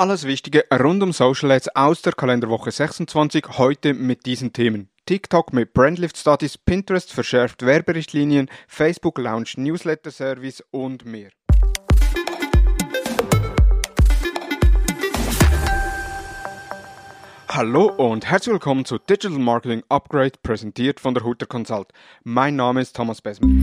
Alles Wichtige rund um Social Ads aus der Kalenderwoche 26 heute mit diesen Themen. TikTok mit Brandlift Studies, Pinterest verschärft Werberichtlinien, Facebook launcht Newsletter Service und mehr. Hallo und herzlich willkommen zu Digital Marketing Upgrade, präsentiert von der Hutter Consult. Mein Name ist Thomas Besman.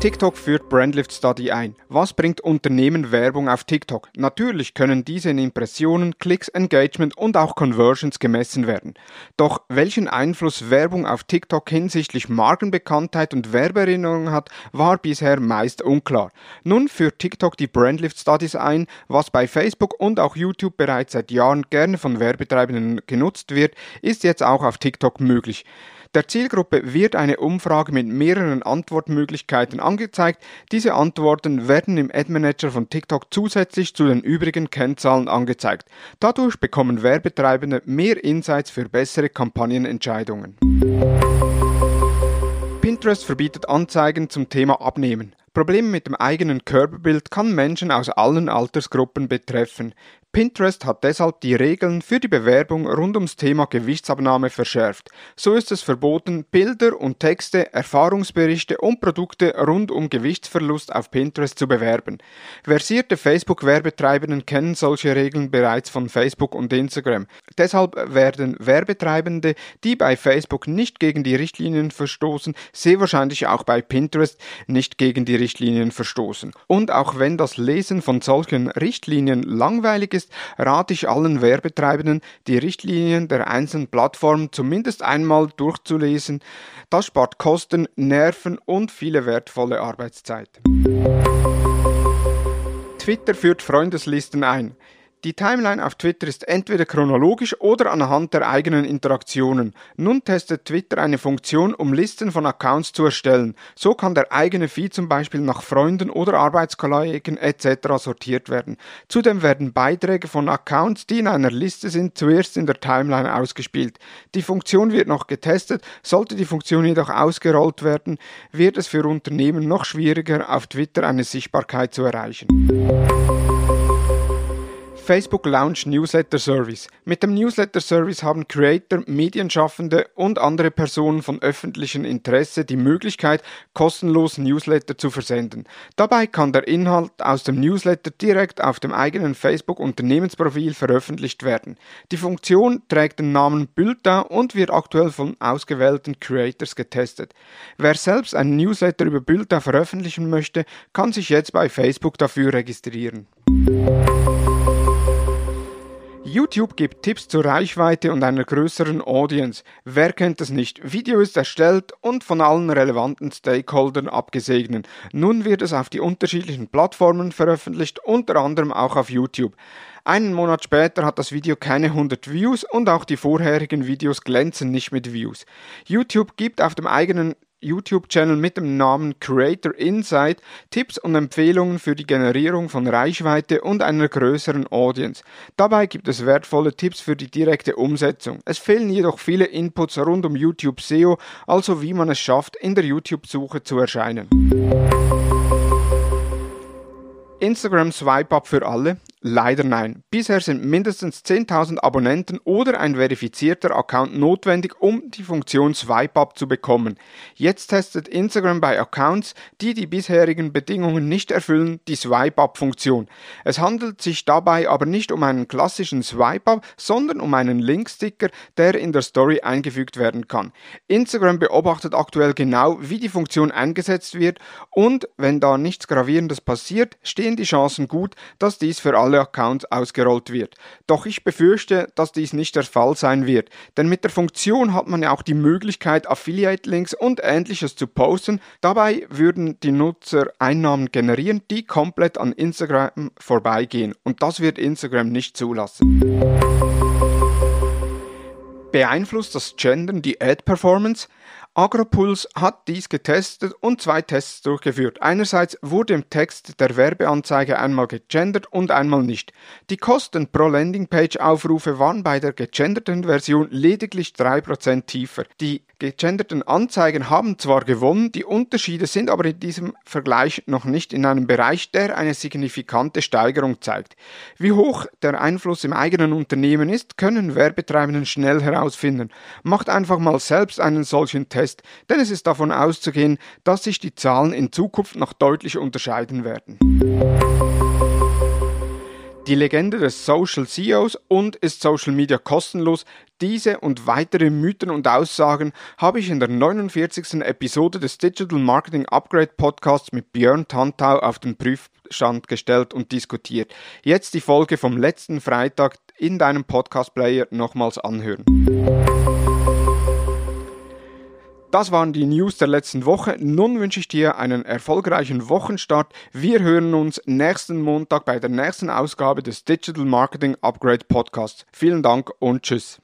TikTok führt Brandlift Study ein. Was bringt Unternehmen Werbung auf TikTok? Natürlich können diese in Impressionen, Klicks, Engagement und auch Conversions gemessen werden. Doch welchen Einfluss Werbung auf TikTok hinsichtlich Markenbekanntheit und Werbeerinnerung hat, war bisher meist unklar. Nun führt TikTok die Brandlift Studies ein, was bei Facebook und auch YouTube bereits seit Jahren gerne von Werbetreibenden genutzt wird, ist jetzt auch auf TikTok möglich. Der Zielgruppe wird eine Umfrage mit mehreren Antwortmöglichkeiten angezeigt. Diese Antworten werden im Ad Manager von TikTok zusätzlich zu den übrigen Kennzahlen angezeigt. Dadurch bekommen Werbetreibende mehr Insights für bessere Kampagnenentscheidungen. Pinterest verbietet Anzeigen zum Thema Abnehmen. Probleme mit dem eigenen Körperbild kann Menschen aus allen Altersgruppen betreffen. Pinterest hat deshalb die Regeln für die Bewerbung rund ums Thema Gewichtsabnahme verschärft. So ist es verboten, Bilder und Texte, Erfahrungsberichte und Produkte rund um Gewichtsverlust auf Pinterest zu bewerben. Versierte Facebook-Werbetreibenden kennen solche Regeln bereits von Facebook und Instagram. Deshalb werden Werbetreibende, die bei Facebook nicht gegen die Richtlinien verstoßen, sehr wahrscheinlich auch bei Pinterest nicht gegen die Richtlinien verstoßen. Und auch wenn das Lesen von solchen Richtlinien langweilig ist, rate ich allen Werbetreibenden, die Richtlinien der einzelnen Plattformen zumindest einmal durchzulesen. Das spart Kosten, Nerven und viele wertvolle Arbeitszeit. Twitter führt Freundeslisten ein. Die Timeline auf Twitter ist entweder chronologisch oder anhand der eigenen Interaktionen. Nun testet Twitter eine Funktion, um Listen von Accounts zu erstellen. So kann der eigene Feed zum Beispiel nach Freunden oder Arbeitskollegen etc. sortiert werden. Zudem werden Beiträge von Accounts, die in einer Liste sind, zuerst in der Timeline ausgespielt. Die Funktion wird noch getestet. Sollte die Funktion jedoch ausgerollt werden, wird es für Unternehmen noch schwieriger, auf Twitter eine Sichtbarkeit zu erreichen. Facebook Launch Newsletter Service. Mit dem Newsletter Service haben Creator, Medienschaffende und andere Personen von öffentlichem Interesse die Möglichkeit, kostenlos Newsletter zu versenden. Dabei kann der Inhalt aus dem Newsletter direkt auf dem eigenen Facebook Unternehmensprofil veröffentlicht werden. Die Funktion trägt den Namen Bulletin und wird aktuell von ausgewählten Creators getestet. Wer selbst einen Newsletter über Bulletin veröffentlichen möchte, kann sich jetzt bei Facebook dafür registrieren. YouTube gibt Tipps zur Reichweite und einer größeren Audience. Wer kennt das nicht? Video ist erstellt und von allen relevanten Stakeholdern abgesegnet. Nun wird es auf die unterschiedlichen Plattformen veröffentlicht, unter anderem auch auf YouTube. Einen Monat später hat das Video keine 100 Views und auch die vorherigen Videos glänzen nicht mit Views. YouTube gibt auf dem eigenen YouTube-Channel mit dem Namen Creator Insight Tipps und Empfehlungen für die Generierung von Reichweite und einer größeren Audience. Dabei gibt es wertvolle Tipps für die direkte Umsetzung. Es fehlen jedoch viele Inputs rund um YouTube SEO, also wie man es schafft, in der YouTube-Suche zu erscheinen. Instagram Swipe Up für alle? Leider nein. Bisher sind mindestens 10.000 Abonnenten oder ein verifizierter Account notwendig, um die Funktion Swipe Up zu bekommen. Jetzt testet Instagram bei Accounts, die die bisherigen Bedingungen nicht erfüllen, die Swipe Up Funktion. Es handelt sich dabei aber nicht um einen klassischen Swipe Up, sondern um einen Linksticker, der in der Story eingefügt werden kann. Instagram beobachtet aktuell genau, wie die Funktion eingesetzt wird und wenn da nichts gravierendes passiert, stehen die Chancen gut, dass dies für alle alle Accounts ausgerollt wird. Doch ich befürchte, dass dies nicht der Fall sein wird, denn mit der Funktion hat man ja auch die Möglichkeit, Affiliate-Links und ähnliches zu posten. Dabei würden die Nutzer Einnahmen generieren, die komplett an Instagram vorbeigehen und das wird Instagram nicht zulassen. Beeinflusst das Gendern die Ad-Performance? Agropuls hat dies getestet und zwei Tests durchgeführt. Einerseits wurde im Text der Werbeanzeige einmal gegendert und einmal nicht. Die Kosten pro Landingpage-Aufrufe waren bei der gegenderten Version lediglich 3% tiefer. Die gegenderten Anzeigen haben zwar gewonnen, die Unterschiede sind aber in diesem Vergleich noch nicht in einem Bereich, der eine signifikante Steigerung zeigt. Wie hoch der Einfluss im eigenen Unternehmen ist, können Werbetreibenden schnell herausfinden. Macht einfach mal selbst einen solchen Test, denn es ist davon auszugehen, dass sich die Zahlen in Zukunft noch deutlich unterscheiden werden die Legende des Social CEOs und ist Social Media kostenlos. Diese und weitere Mythen und Aussagen habe ich in der 49. Episode des Digital Marketing Upgrade Podcasts mit Björn Tantau auf den Prüfstand gestellt und diskutiert. Jetzt die Folge vom letzten Freitag in deinem Podcast Player nochmals anhören. Das waren die News der letzten Woche. Nun wünsche ich dir einen erfolgreichen Wochenstart. Wir hören uns nächsten Montag bei der nächsten Ausgabe des Digital Marketing Upgrade Podcasts. Vielen Dank und tschüss.